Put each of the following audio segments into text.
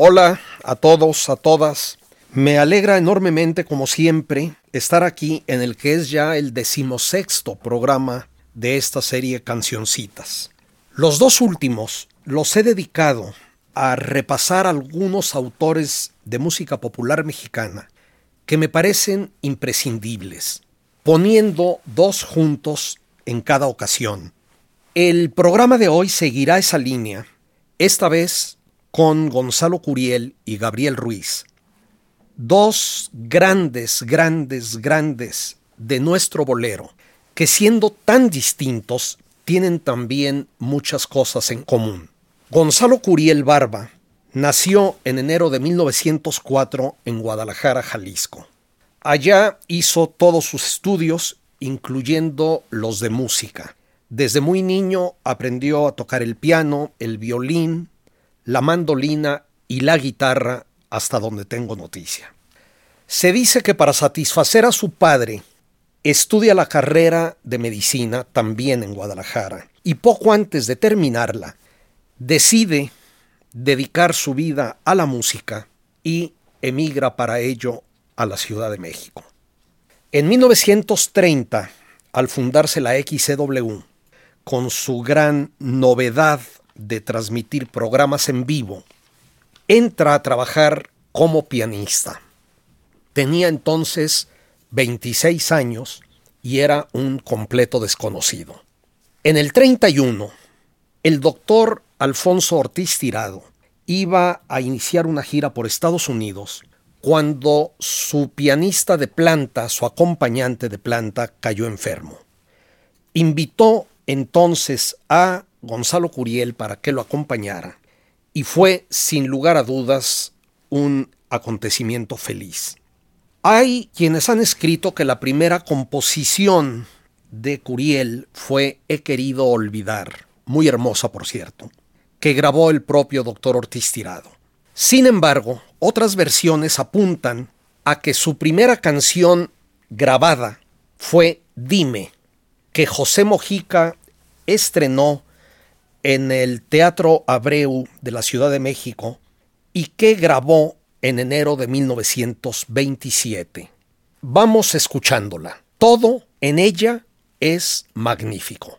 Hola a todos, a todas. Me alegra enormemente, como siempre, estar aquí en el que es ya el decimosexto programa de esta serie Cancioncitas. Los dos últimos los he dedicado a repasar algunos autores de música popular mexicana que me parecen imprescindibles, poniendo dos juntos en cada ocasión. El programa de hoy seguirá esa línea, esta vez con Gonzalo Curiel y Gabriel Ruiz. Dos grandes, grandes, grandes de nuestro bolero, que siendo tan distintos, tienen también muchas cosas en común. Gonzalo Curiel Barba nació en enero de 1904 en Guadalajara, Jalisco. Allá hizo todos sus estudios, incluyendo los de música. Desde muy niño aprendió a tocar el piano, el violín, la mandolina y la guitarra hasta donde tengo noticia. Se dice que para satisfacer a su padre, estudia la carrera de medicina también en Guadalajara y poco antes de terminarla, decide dedicar su vida a la música y emigra para ello a la Ciudad de México. En 1930, al fundarse la XCW, con su gran novedad de transmitir programas en vivo, entra a trabajar como pianista. Tenía entonces 26 años y era un completo desconocido. En el 31, el doctor Alfonso Ortiz Tirado iba a iniciar una gira por Estados Unidos cuando su pianista de planta, su acompañante de planta, cayó enfermo. Invitó entonces a Gonzalo Curiel para que lo acompañara y fue sin lugar a dudas un acontecimiento feliz. Hay quienes han escrito que la primera composición de Curiel fue He querido olvidar, muy hermosa por cierto, que grabó el propio doctor Ortiz Tirado. Sin embargo, otras versiones apuntan a que su primera canción grabada fue Dime, que José Mojica estrenó en el Teatro Abreu de la Ciudad de México y que grabó en enero de 1927. Vamos escuchándola. Todo en ella es magnífico.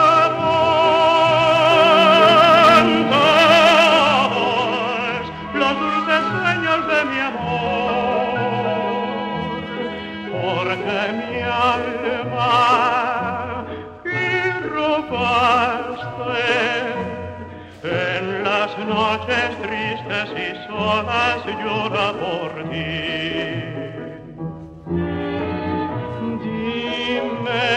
signora por ti Dime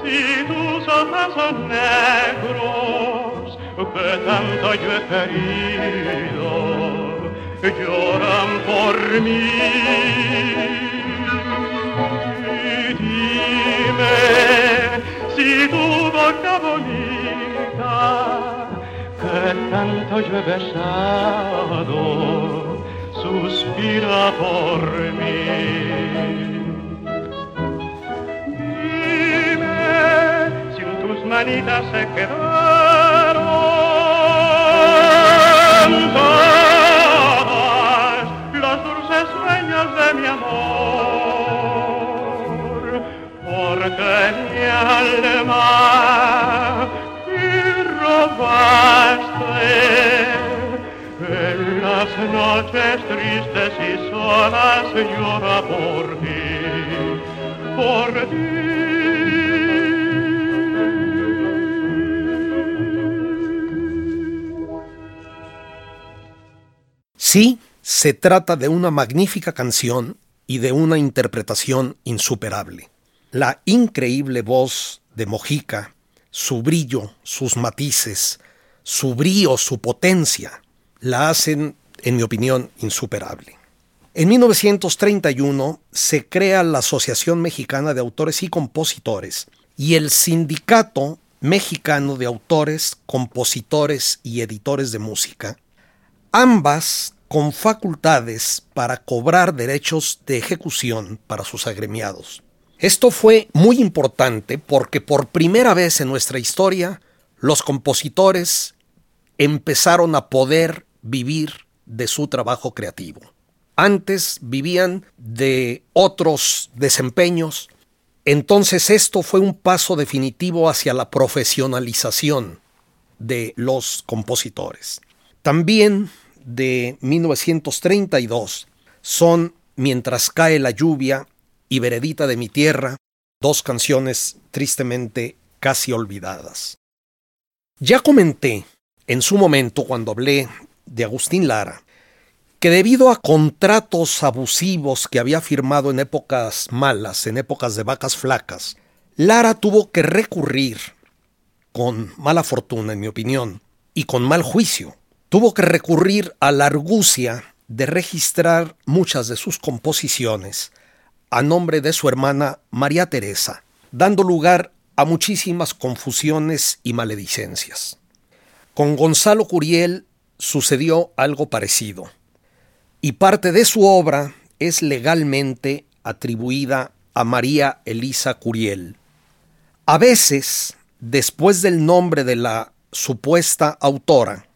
si tus ojos son negros que tanto yo he querido lloran por mí Dime si tu boca bonita que tanto yo he besado suspira por mí. Dime si en tus manitas se quedaron todas los dulces sueños de mi amor, porque mi alma en las noches tristes y solas llora por ti, por ti. Sí, se trata de una magnífica canción y de una interpretación insuperable. La increíble voz de Mojica su brillo, sus matices, su brío, su potencia, la hacen, en mi opinión, insuperable. En 1931 se crea la Asociación Mexicana de Autores y Compositores y el Sindicato Mexicano de Autores, Compositores y Editores de Música, ambas con facultades para cobrar derechos de ejecución para sus agremiados. Esto fue muy importante porque por primera vez en nuestra historia los compositores empezaron a poder vivir de su trabajo creativo. Antes vivían de otros desempeños, entonces esto fue un paso definitivo hacia la profesionalización de los compositores. También de 1932 son Mientras cae la lluvia y Veredita de mi tierra, dos canciones tristemente casi olvidadas. Ya comenté en su momento cuando hablé de Agustín Lara que debido a contratos abusivos que había firmado en épocas malas, en épocas de vacas flacas, Lara tuvo que recurrir, con mala fortuna en mi opinión, y con mal juicio, tuvo que recurrir a la argucia de registrar muchas de sus composiciones a nombre de su hermana María Teresa, dando lugar a muchísimas confusiones y maledicencias. Con Gonzalo Curiel sucedió algo parecido, y parte de su obra es legalmente atribuida a María Elisa Curiel. A veces, después del nombre de la supuesta autora,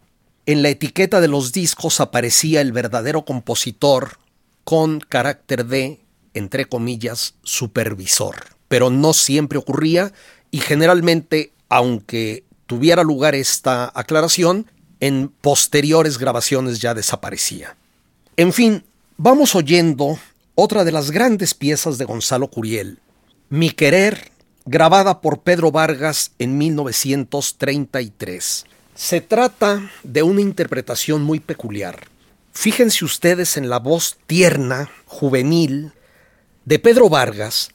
en la etiqueta de los discos aparecía el verdadero compositor con carácter de entre comillas, supervisor. Pero no siempre ocurría y generalmente, aunque tuviera lugar esta aclaración, en posteriores grabaciones ya desaparecía. En fin, vamos oyendo otra de las grandes piezas de Gonzalo Curiel, Mi Querer, grabada por Pedro Vargas en 1933. Se trata de una interpretación muy peculiar. Fíjense ustedes en la voz tierna, juvenil, de Pedro Vargas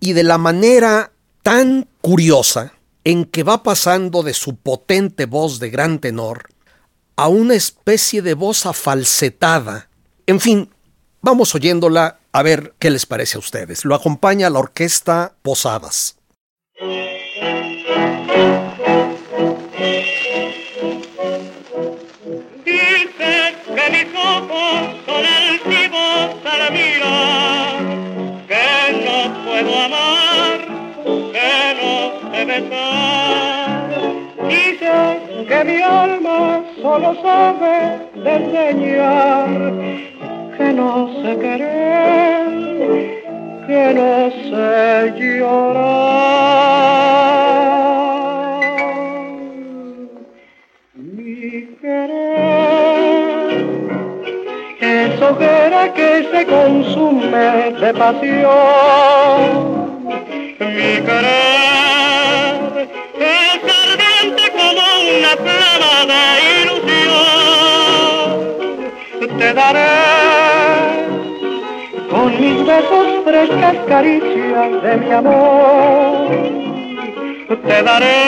y de la manera tan curiosa en que va pasando de su potente voz de gran tenor a una especie de voz afalsetada. En fin, vamos oyéndola a ver qué les parece a ustedes. Lo acompaña la orquesta Posadas. Dice que mi alma solo sabe enseñar que no sé querer, que no sé llorar. Mi querer es hoguera que se consume de pasión. Mi querer de ilusión. Te daré con mis besos frescas caricias de mi amor. Te daré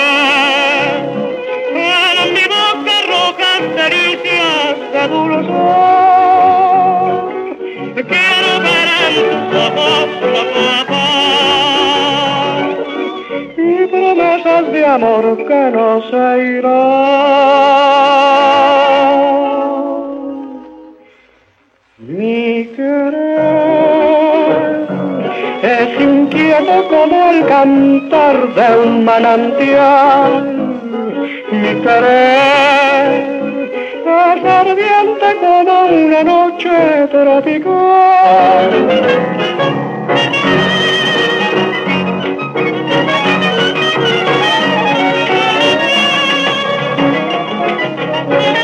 en mi boca rojas caricias de dulzor. Quiero ver en tus ojos los ojos de amor que no se irán. Mi querer es inquieto como el cantar de un manantial. Mi querer es ardiente como una noche tropical. Quiero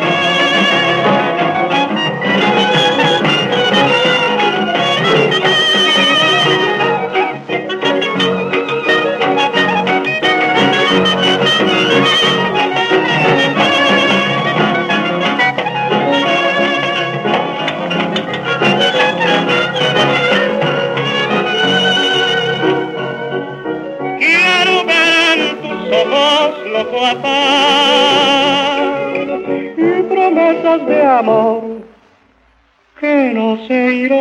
amor que no se irán.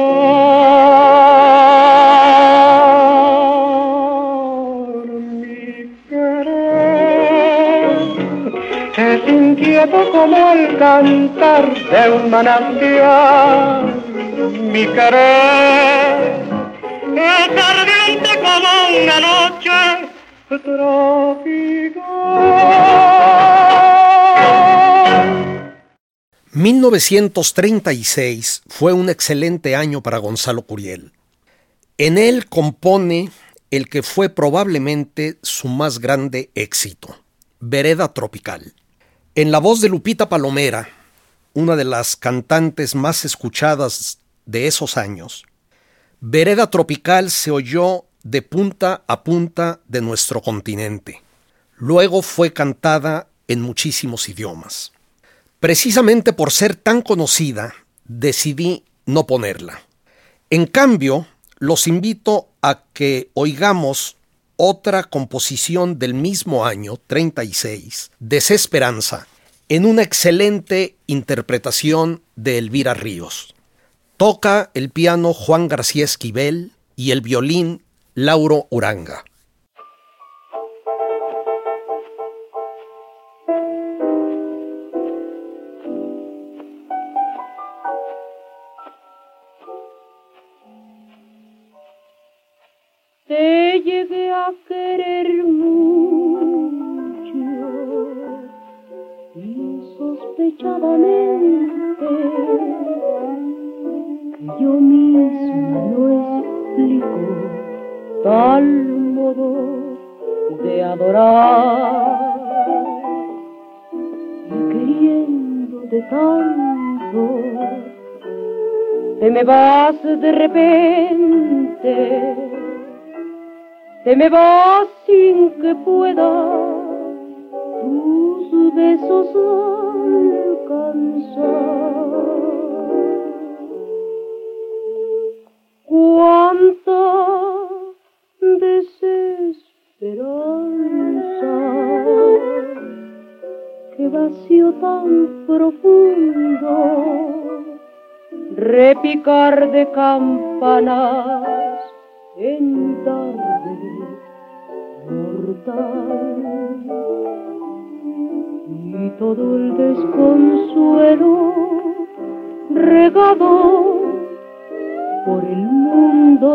Mi querer es inquieto como el cantar de un manantial. Mi querer es ardiente como una noche tropical. 1936 fue un excelente año para Gonzalo Curiel. En él compone el que fue probablemente su más grande éxito, Vereda Tropical. En la voz de Lupita Palomera, una de las cantantes más escuchadas de esos años, Vereda Tropical se oyó de punta a punta de nuestro continente. Luego fue cantada en muchísimos idiomas. Precisamente por ser tan conocida, decidí no ponerla. En cambio, los invito a que oigamos otra composición del mismo año, 36, Desesperanza, en una excelente interpretación de Elvira Ríos. Toca el piano Juan García Esquivel y el violín Lauro Uranga. A querer mucho. Insospechadamente que yo misma no explico tal modo de adorar. Y queriéndote tanto te me vas de repente te me vas sin que pueda. Tus besos alcanzar. Cuánta desesperanza, qué vacío tan profundo, repicar de campanas en tarde y todo el desconsuelo regado por el mundo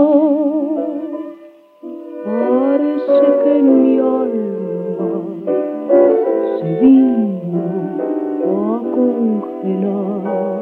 parece que mi alma se vino a congelar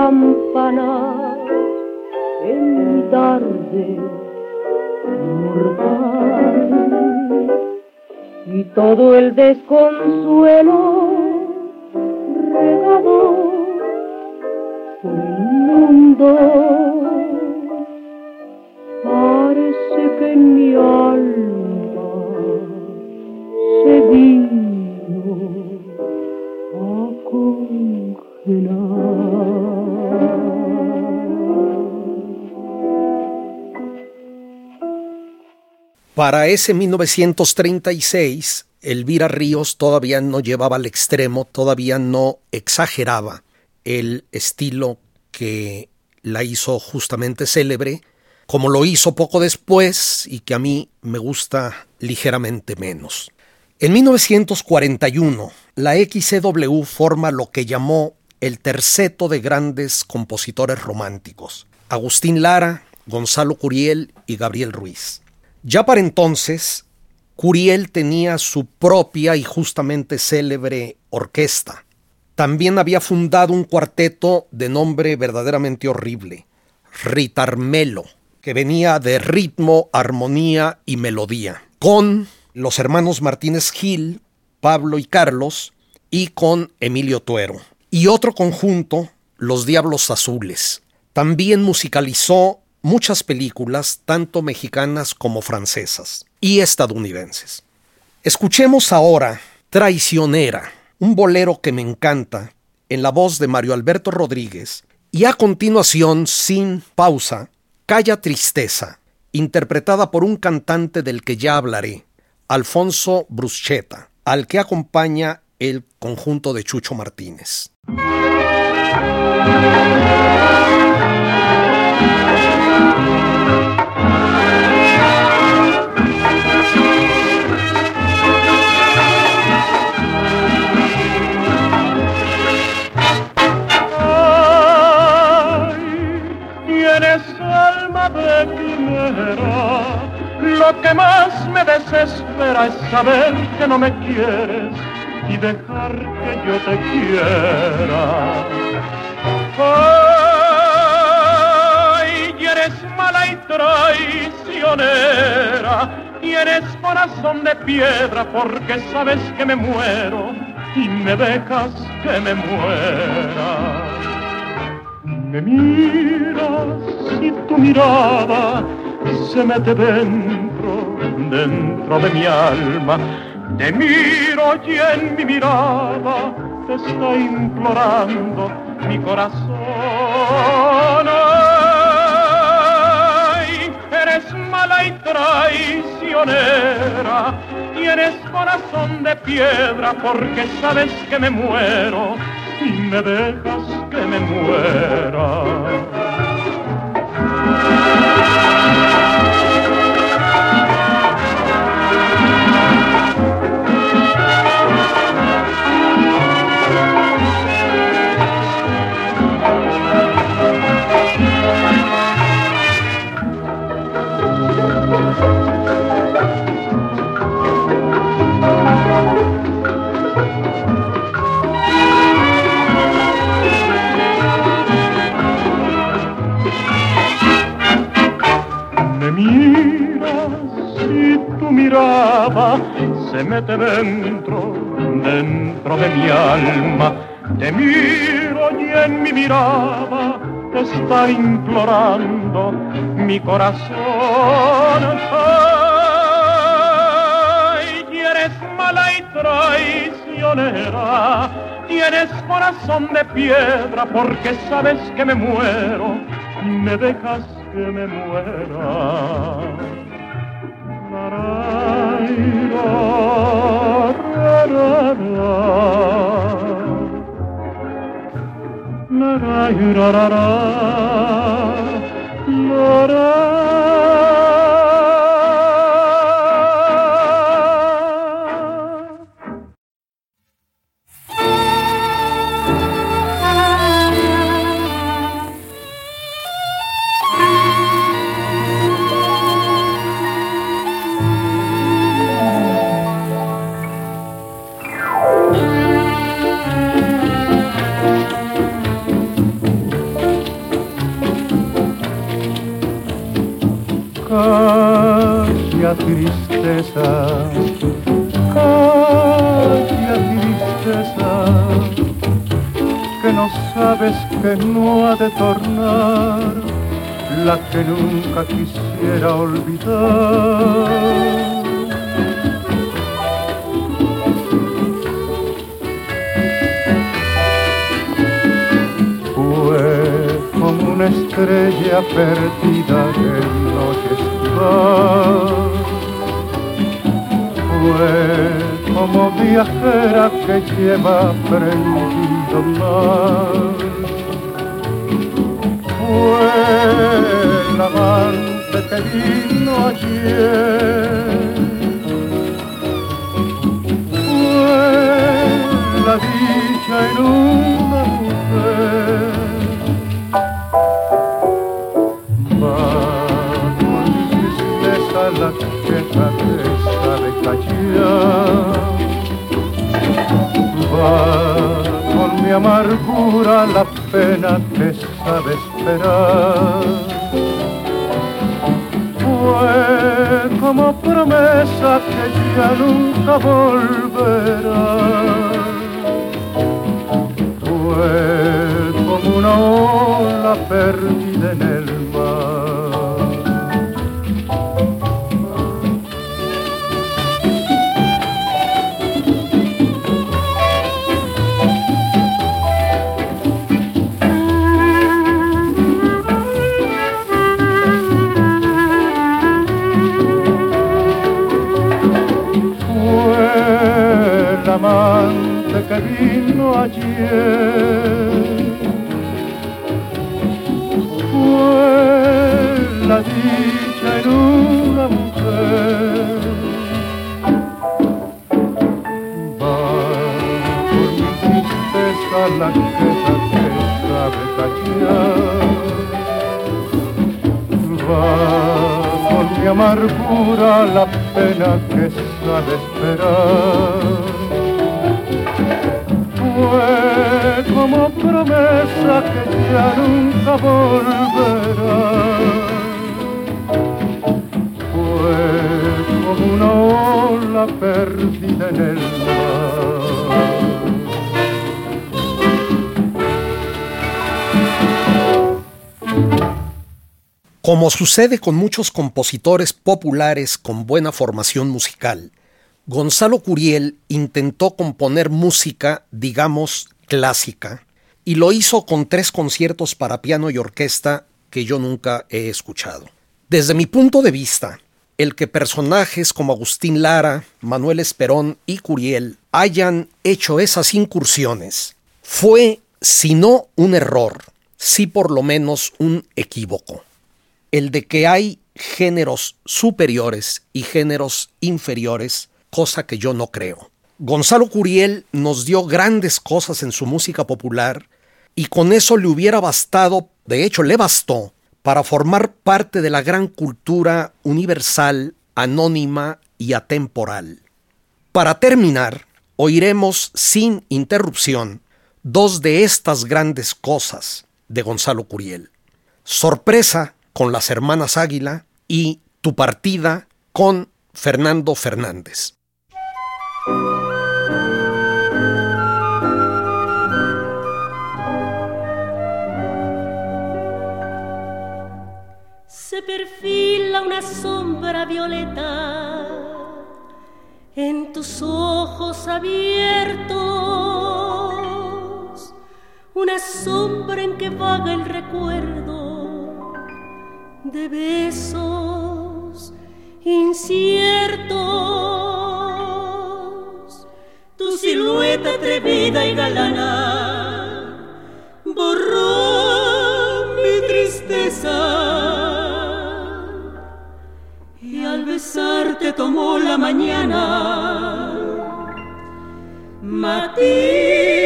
campanas en mi tarde mortal y todo el desconsuelo regado por el mundo. Para ese 1936, Elvira Ríos todavía no llevaba al extremo, todavía no exageraba el estilo que la hizo justamente célebre, como lo hizo poco después y que a mí me gusta ligeramente menos. En 1941, la XCW forma lo que llamó el terceto de grandes compositores románticos, Agustín Lara, Gonzalo Curiel y Gabriel Ruiz. Ya para entonces, Curiel tenía su propia y justamente célebre orquesta. También había fundado un cuarteto de nombre verdaderamente horrible, Ritarmelo, que venía de ritmo, armonía y melodía, con los hermanos Martínez Gil, Pablo y Carlos, y con Emilio Tuero. Y otro conjunto, Los Diablos Azules. También musicalizó muchas películas, tanto mexicanas como francesas y estadounidenses. Escuchemos ahora Traicionera, un bolero que me encanta, en la voz de Mario Alberto Rodríguez, y a continuación, sin pausa, Calla Tristeza, interpretada por un cantante del que ya hablaré, Alfonso Bruschetta, al que acompaña el conjunto de Chucho Martínez. Que más me desespera es saber que no me quieres y dejar que yo te quiera. Ay, y eres mala y traicionera, tienes corazón de piedra porque sabes que me muero y me dejas que me muera. Me miras y tu mirada se mete dentro, dentro de mi alma. Te miro y en mi mirada te está implorando mi corazón. Ay, eres mala y traicionera, tienes corazón de piedra porque sabes que me muero y me dejas que me muera. estar implorando mi corazón. Ay, eres mala y traicionera, tienes corazón de piedra porque sabes que me muero, me dejas que me muera. Ay, la, la, la, ra ra ra ra que no sabes que no ha de tornar la que nunca quisiera olvidar. una estrella perdida en noches Fue como viajera que lleva prendido mar. Fue la amante que vino ayer. Fue la dicha en una amargura la pena que sabe esperar. Fue como promesa que ya nunca volverá. Fue como una ola perdida en el pena Sucede con muchos compositores populares con buena formación musical, Gonzalo Curiel intentó componer música, digamos, clásica, y lo hizo con tres conciertos para piano y orquesta que yo nunca he escuchado. Desde mi punto de vista, el que personajes como Agustín Lara, Manuel Esperón y Curiel hayan hecho esas incursiones fue, si no un error, sí por lo menos un equívoco. El de que hay géneros superiores y géneros inferiores cosa que yo no creo. Gonzalo Curiel nos dio grandes cosas en su música popular y con eso le hubiera bastado, de hecho le bastó, para formar parte de la gran cultura universal, anónima y atemporal. Para terminar, oiremos sin interrupción dos de estas grandes cosas de Gonzalo Curiel. Sorpresa con las hermanas Águila y Tu partida con Fernando Fernández. Se perfila una sombra violeta en tus ojos abiertos, una sombra en que vaga el recuerdo de besos inciertos. Tu silueta atrevida y galana borró mi tristeza. Y al besarte tomó la mañana. Matiz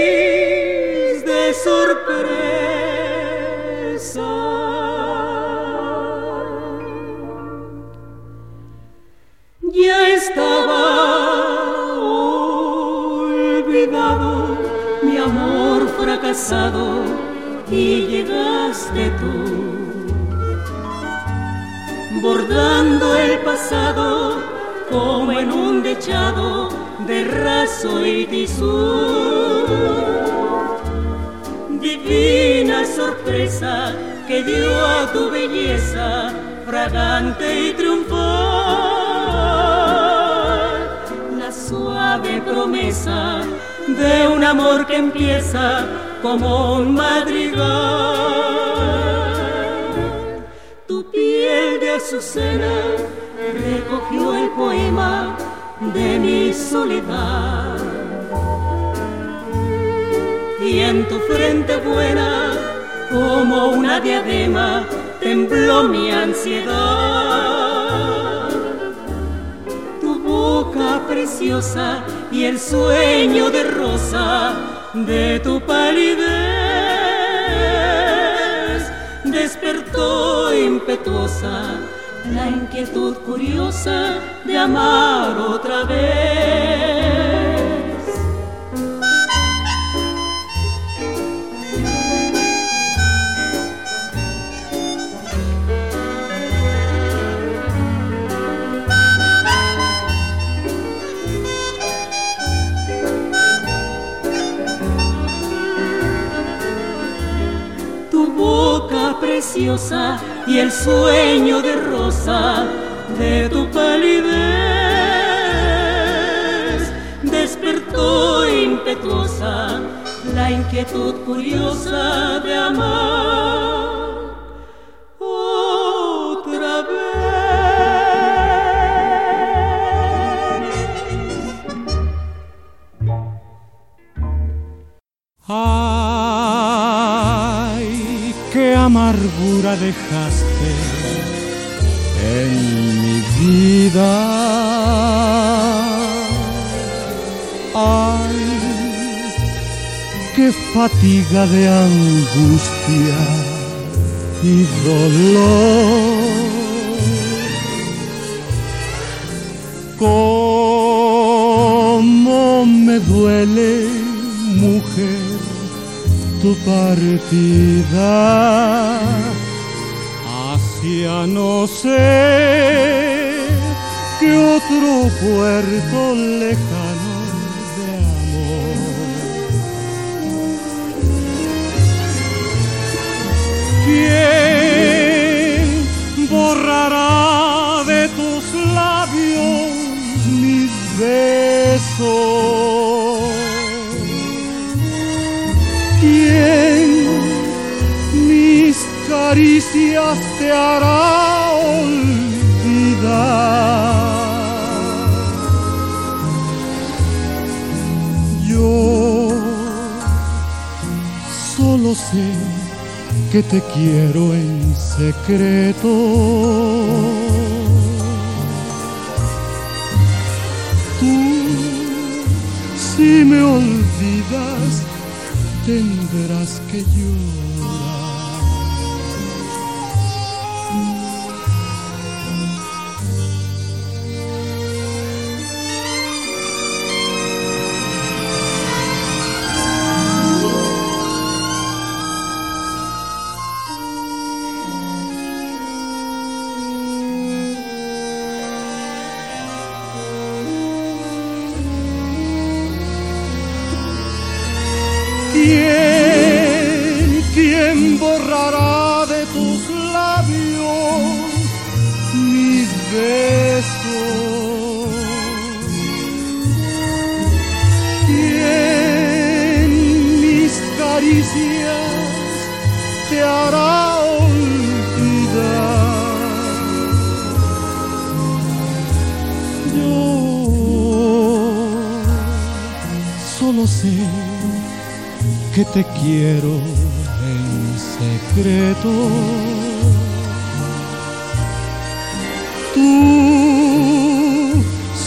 fracasado y llegaste tú. bordando el pasado como en un dechado de raso y tisú. Divina sorpresa que dio a tu belleza fragante y triunfal la suave promesa de un amor que empieza como un madrigal. Tu piel de azucena recogió el poema de mi soledad. Y en tu frente buena, como una diadema, tembló mi ansiedad. Y el sueño de rosa de tu palidez despertó impetuosa la inquietud curiosa de amar otra vez. Y el sueño de rosa de tu palidez. Despertó impetuosa la inquietud curiosa de amar amargura dejaste en mi vida. Ay, qué fatiga de angustia y dolor. Cómo me duele, mujer, tu partida sé qué otro puerto lejano de amor. ¿Quién borrará de tus labios mis besos? ¿Quién mis caricias te hará? Yo solo sé que te quiero en secreto. Tú, si me olvidas, tendrás que llorar.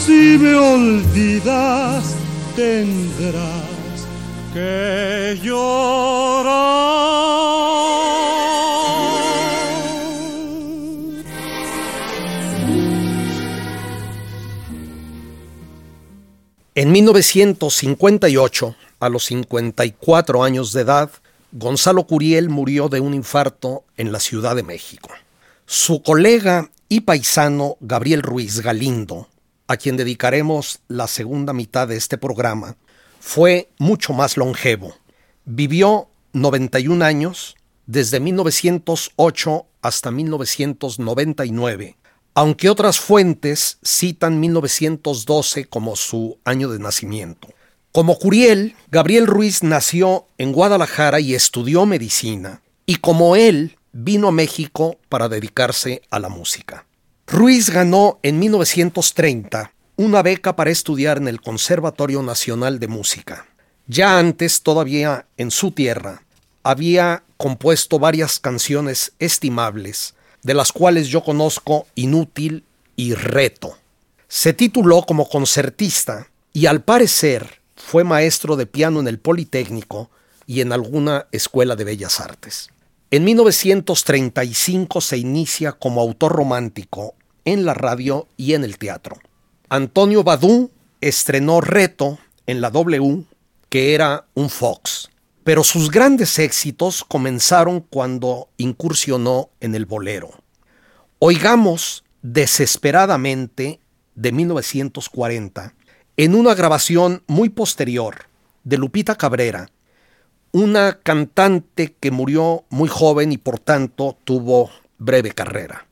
Si me olvidas, tendrás que llorar. En 1958, a los 54 años de edad, Gonzalo Curiel murió de un infarto en la Ciudad de México. Su colega y paisano Gabriel Ruiz Galindo, a quien dedicaremos la segunda mitad de este programa, fue mucho más longevo. Vivió 91 años desde 1908 hasta 1999, aunque otras fuentes citan 1912 como su año de nacimiento. Como Curiel, Gabriel Ruiz nació en Guadalajara y estudió medicina, y como él, vino a México para dedicarse a la música. Ruiz ganó en 1930 una beca para estudiar en el Conservatorio Nacional de Música. Ya antes, todavía en su tierra, había compuesto varias canciones estimables, de las cuales yo conozco Inútil y Reto. Se tituló como concertista y al parecer fue maestro de piano en el Politécnico y en alguna escuela de bellas artes. En 1935 se inicia como autor romántico en la radio y en el teatro. Antonio Badú estrenó Reto en la W, que era un Fox. Pero sus grandes éxitos comenzaron cuando incursionó en el bolero. Oigamos desesperadamente de 1940, en una grabación muy posterior de Lupita Cabrera, una cantante que murió muy joven y por tanto tuvo breve carrera.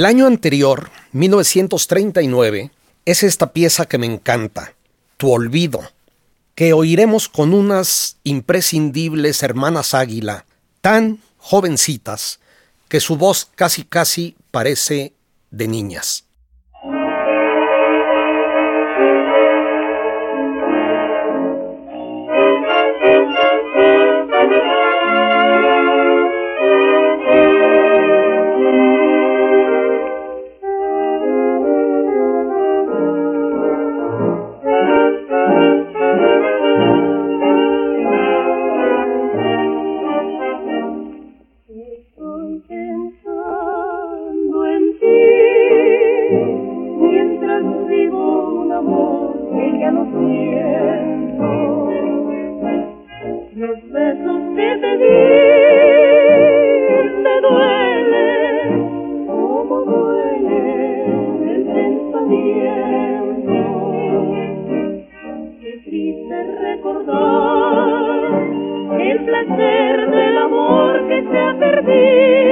Del año anterior, 1939, es esta pieza que me encanta, Tu Olvido, que oiremos con unas imprescindibles hermanas águila, tan jovencitas, que su voz casi casi parece de niñas. Ha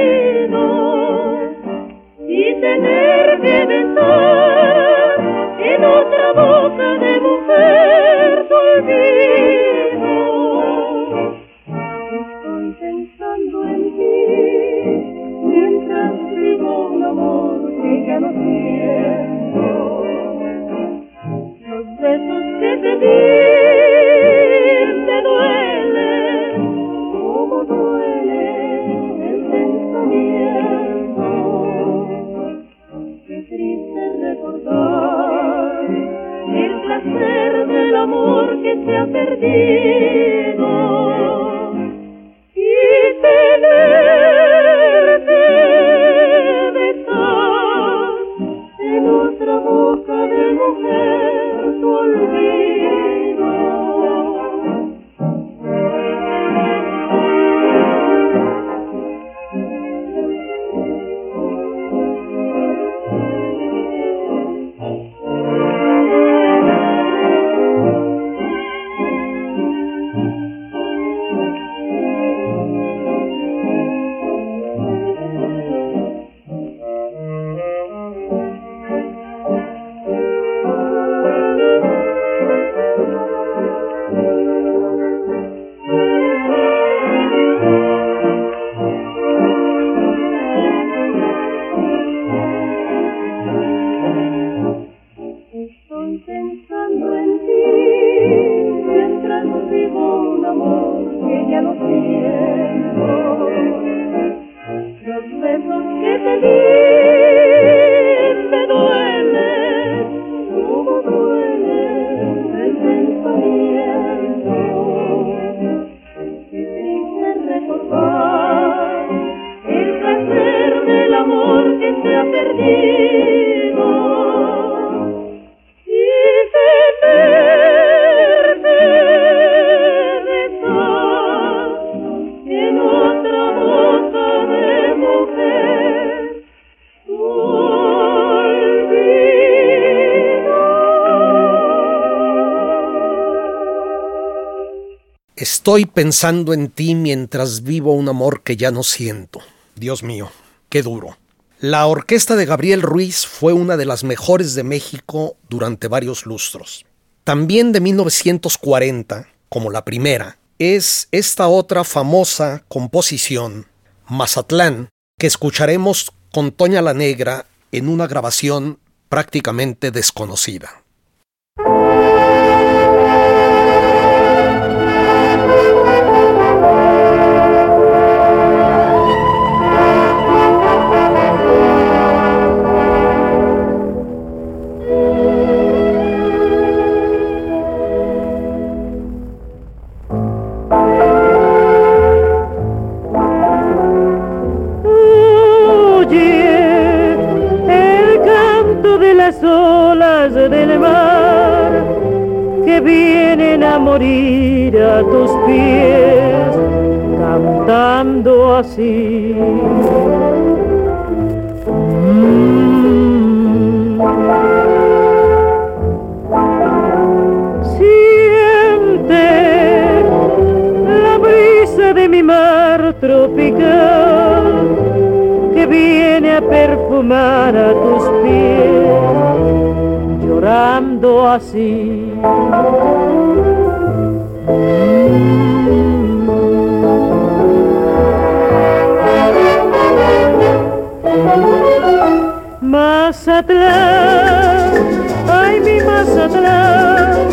Estoy pensando en ti mientras vivo un amor que ya no siento. Dios mío, qué duro. La orquesta de Gabriel Ruiz fue una de las mejores de México durante varios lustros. También de 1940, como la primera, es esta otra famosa composición, Mazatlán, que escucharemos con Toña la Negra en una grabación prácticamente desconocida. Morir a tus pies cantando así. Siente la brisa de mi mar tropical que viene a perfumar a tus pies, llorando así. Mazatlán, ay mi Mazatlán,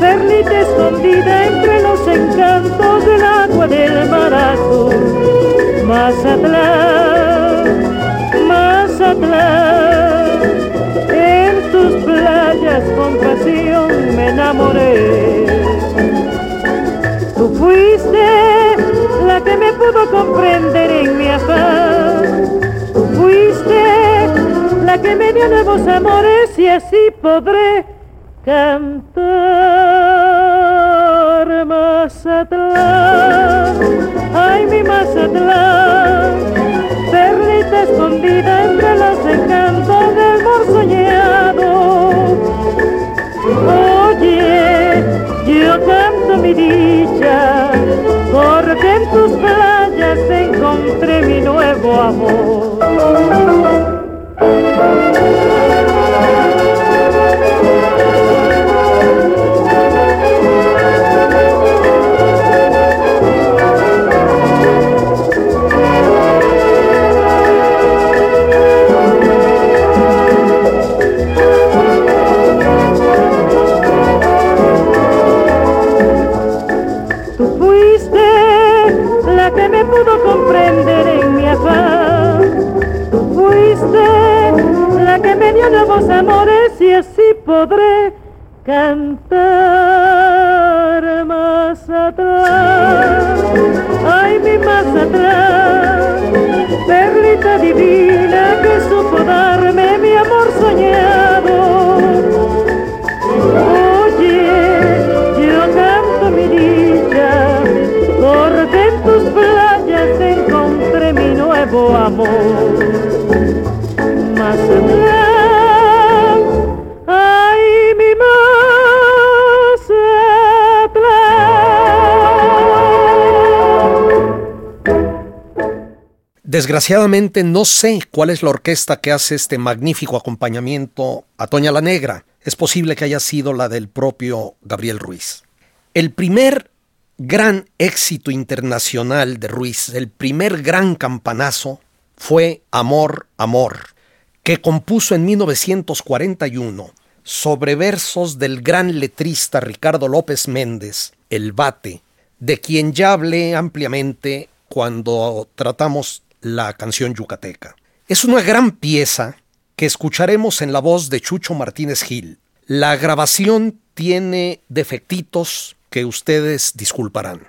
perlita escondida entre los encantos del agua del mar azul. Mazatlán, Mazatlán, en tus playas con pasión me enamoré. Fuiste la que me pudo comprender en mi afán. Fuiste la que me dio nuevos amores y así podré cantar Mazatlán. Ay, mi Mazatlán, perlita escondida entre los encantos del mar soñado. Oye, yo mi dicha, porque en tus playas encontré mi nuevo amor. Podré cantar más atrás. Ay, mi más atrás, perlita divina que supo darme mi amor soñado. Oye, yo canto mi dicha, porque en tus playas encontré mi nuevo amor. Más atrás. Desgraciadamente no sé cuál es la orquesta que hace este magnífico acompañamiento a Toña la Negra. Es posible que haya sido la del propio Gabriel Ruiz. El primer gran éxito internacional de Ruiz, el primer gran campanazo, fue Amor, Amor, que compuso en 1941 sobre versos del gran letrista Ricardo López Méndez, El Bate, de quien ya hablé ampliamente cuando tratamos la canción yucateca. Es una gran pieza que escucharemos en la voz de Chucho Martínez Gil. La grabación tiene defectitos que ustedes disculparán.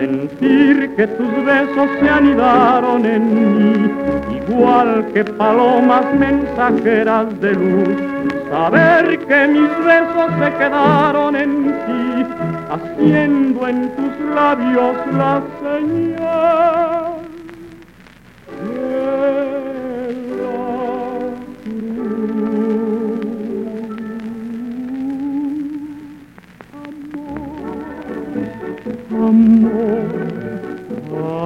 sentir que tus besos se anidaron en mí, igual que palomas mensajeras de luz. Saber que mis besos se quedaron en ti, haciendo en tus labios la señal.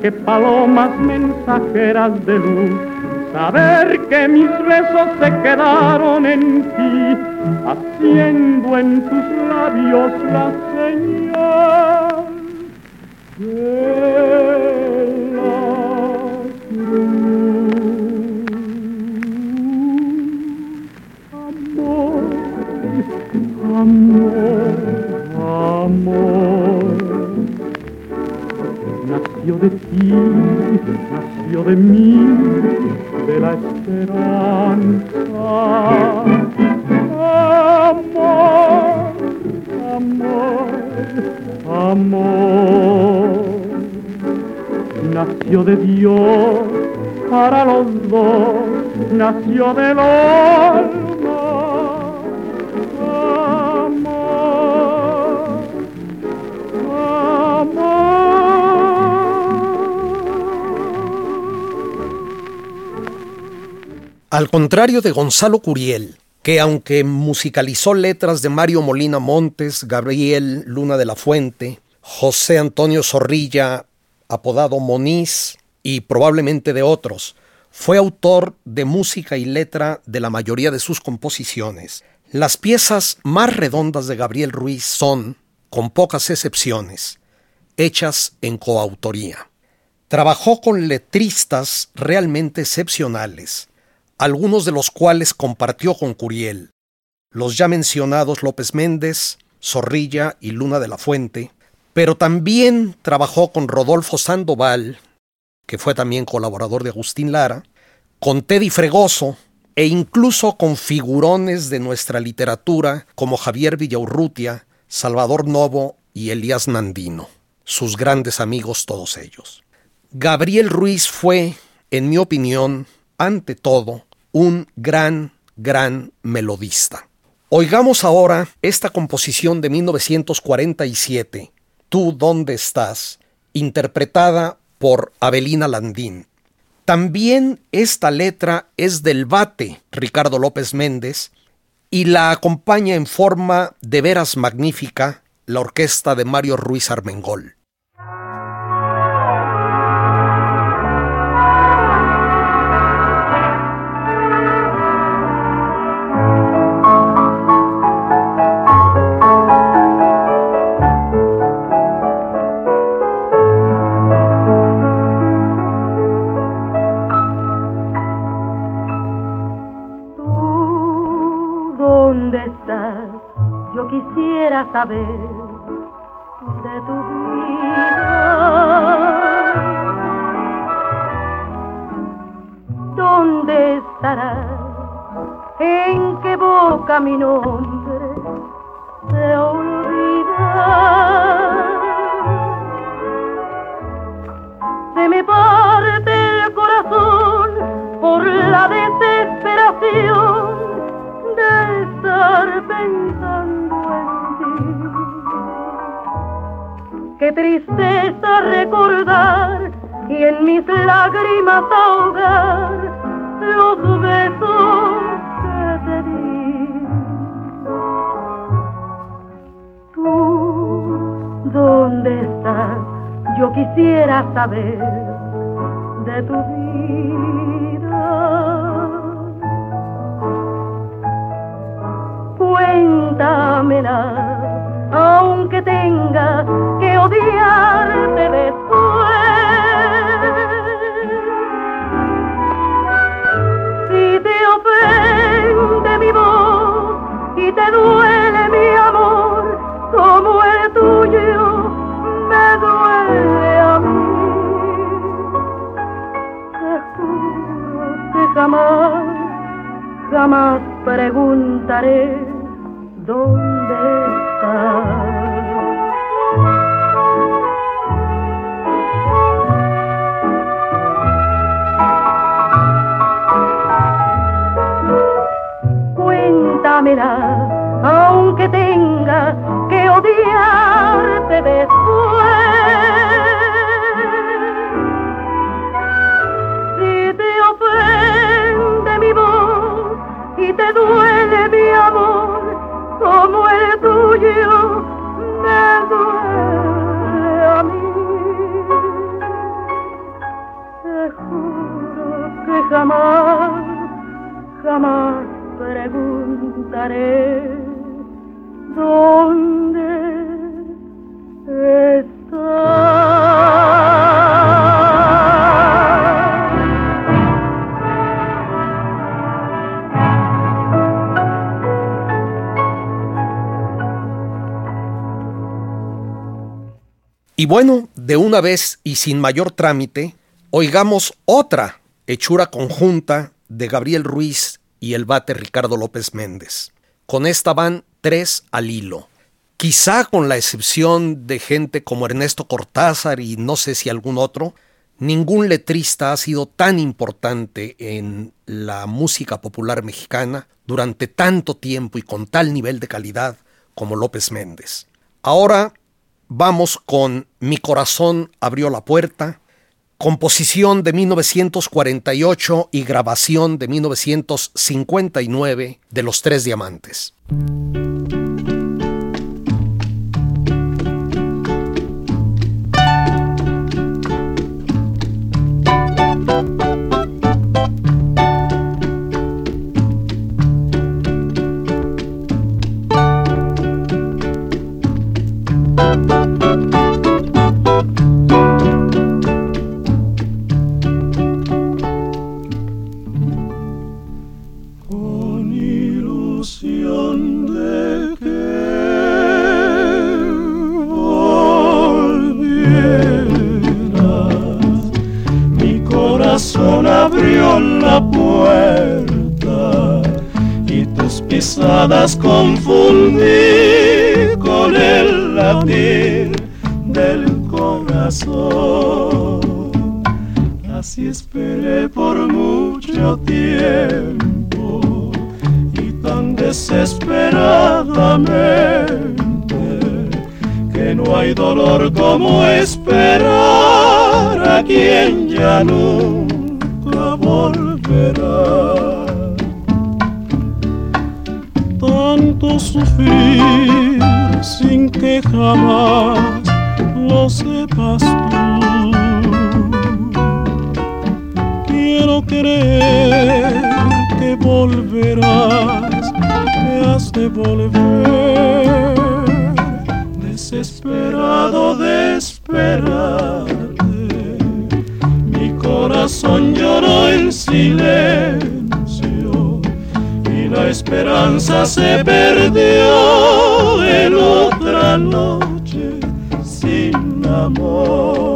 Que palomas mensajeras de luz. Saber que mis besos se quedaron en ti, haciendo en tus labios la señal de nació de mí, de la esperanza. Amor, amor, amor. Nació de Dios para los dos, nació del alma. Al contrario de Gonzalo Curiel, que aunque musicalizó letras de Mario Molina Montes, Gabriel Luna de la Fuente, José Antonio Zorrilla, apodado Moniz, y probablemente de otros, fue autor de música y letra de la mayoría de sus composiciones. Las piezas más redondas de Gabriel Ruiz son, con pocas excepciones, hechas en coautoría. Trabajó con letristas realmente excepcionales, algunos de los cuales compartió con Curiel, los ya mencionados López Méndez, Zorrilla y Luna de la Fuente, pero también trabajó con Rodolfo Sandoval, que fue también colaborador de Agustín Lara, con Teddy Fregoso e incluso con figurones de nuestra literatura como Javier Villaurrutia, Salvador Novo y Elías Nandino, sus grandes amigos todos ellos. Gabriel Ruiz fue, en mi opinión, ante todo, un gran, gran melodista. Oigamos ahora esta composición de 1947, Tú dónde estás, interpretada por Abelina Landín. También esta letra es del bate Ricardo López Méndez y la acompaña en forma de veras magnífica la orquesta de Mario Ruiz Armengol. Saber ¿dónde estás? Yo quisiera saber de tu vida. Cuéntamela aunque tenga que odiarte después. Jamás preguntaré dónde Cuéntamela, estás. Y bueno, de una vez y sin mayor trámite, oigamos otra hechura conjunta de Gabriel Ruiz y el bate Ricardo López Méndez. Con esta van tres al hilo. Quizá con la excepción de gente como Ernesto Cortázar y no sé si algún otro, ningún letrista ha sido tan importante en la música popular mexicana durante tanto tiempo y con tal nivel de calidad como López Méndez. Ahora vamos con Mi corazón abrió la puerta, composición de 1948 y grabación de 1959 de Los Tres Diamantes. Confundí con el latir del corazón. Así esperé por mucho tiempo y tan desesperadamente que no hay dolor como esperar a quien ya nunca volverá. Sufrir sin que jamás lo sepas tú. Quiero creer que volverás, que has de volver, desesperado de esperarte. Mi corazón lloró en silencio esperanza se perdió en otra noche sin amor.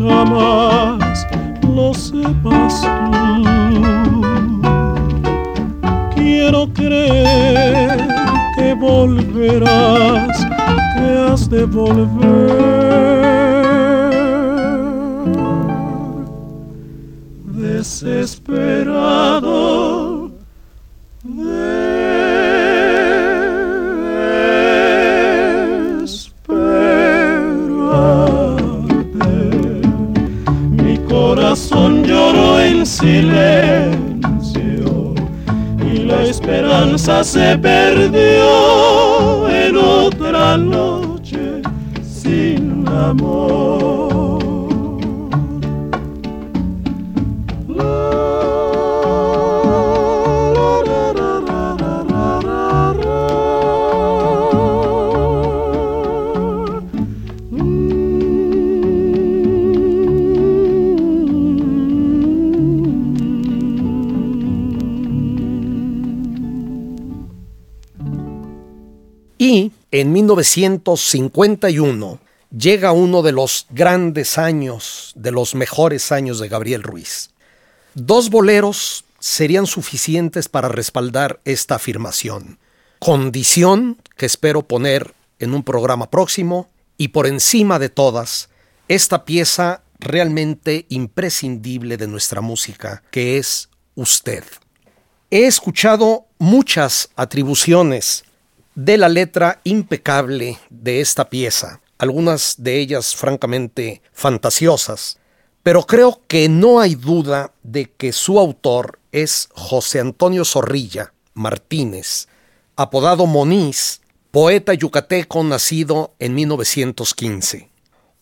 Jamás lo sepas tú. Quiero creer que volverás, que has de volver. Desesperado esperanza se perdió en otra noche sin amor. En 1951 llega uno de los grandes años, de los mejores años de Gabriel Ruiz. Dos boleros serían suficientes para respaldar esta afirmación. Condición que espero poner en un programa próximo y por encima de todas, esta pieza realmente imprescindible de nuestra música, que es usted. He escuchado muchas atribuciones de la letra impecable de esta pieza, algunas de ellas francamente fantasiosas, pero creo que no hay duda de que su autor es José Antonio Zorrilla Martínez, apodado Moniz, poeta yucateco nacido en 1915.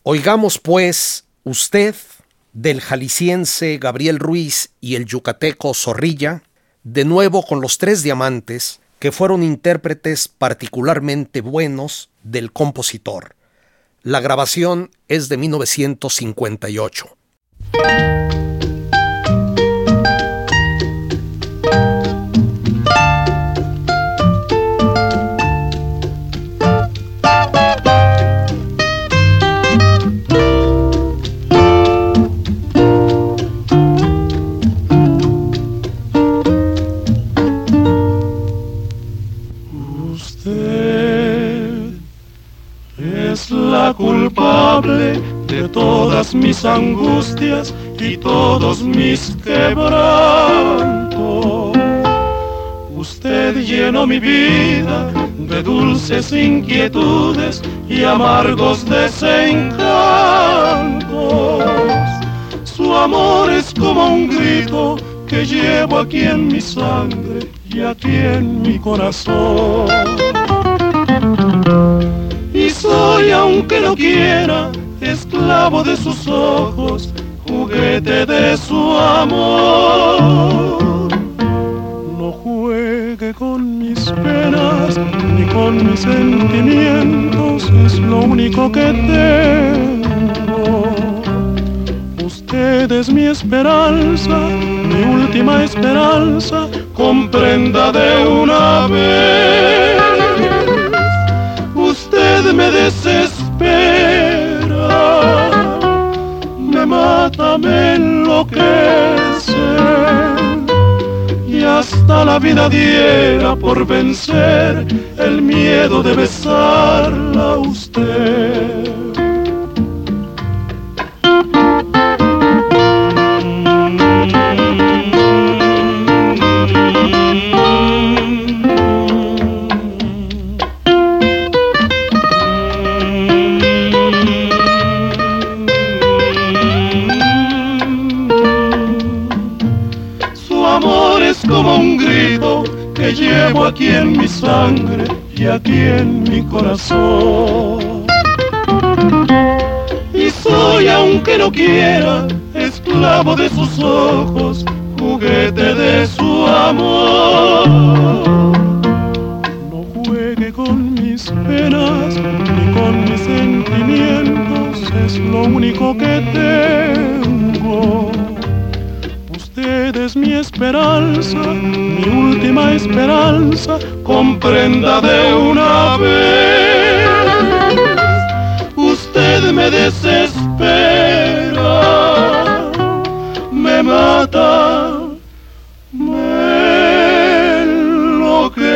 Oigamos pues usted del jalisciense Gabriel Ruiz y el yucateco Zorrilla, de nuevo con los tres diamantes, que fueron intérpretes particularmente buenos del compositor. La grabación es de 1958. Culpable de todas mis angustias y todos mis quebrantos. Usted llenó mi vida de dulces inquietudes y amargos desencantos. Su amor es como un grito que llevo aquí en mi sangre y aquí en mi corazón y soy, aunque no quiera, esclavo de sus ojos, juguete de su amor. No juegue con mis penas ni con mis sentimientos, es lo único que tengo. Usted es mi esperanza, mi última esperanza, comprenda de una vez me desespera, me mata, me enloquece y hasta la vida diera por vencer el miedo de besarla usted. Llevo aquí en mi sangre y aquí en mi corazón. Y soy, aunque no quiera, esclavo de sus ojos, juguete de su amor. No juegue con mis penas ni con mis sentimientos, es lo único que tengo es mi esperanza, mi última esperanza, comprenda de una vez. Usted me desespera, me mata, me enloquece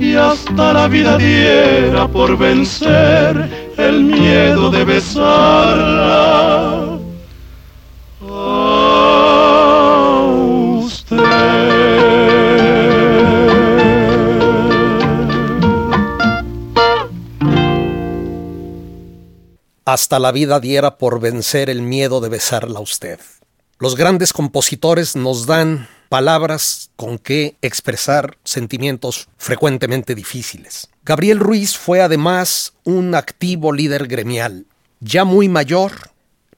y hasta la vida diera por vencer el miedo de besarla hasta la vida diera por vencer el miedo de besarla a usted. Los grandes compositores nos dan palabras con que expresar sentimientos frecuentemente difíciles. Gabriel Ruiz fue además un activo líder gremial. Ya muy mayor,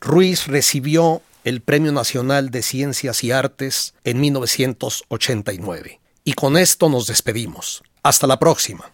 Ruiz recibió el Premio Nacional de Ciencias y Artes en 1989. Y con esto nos despedimos. Hasta la próxima.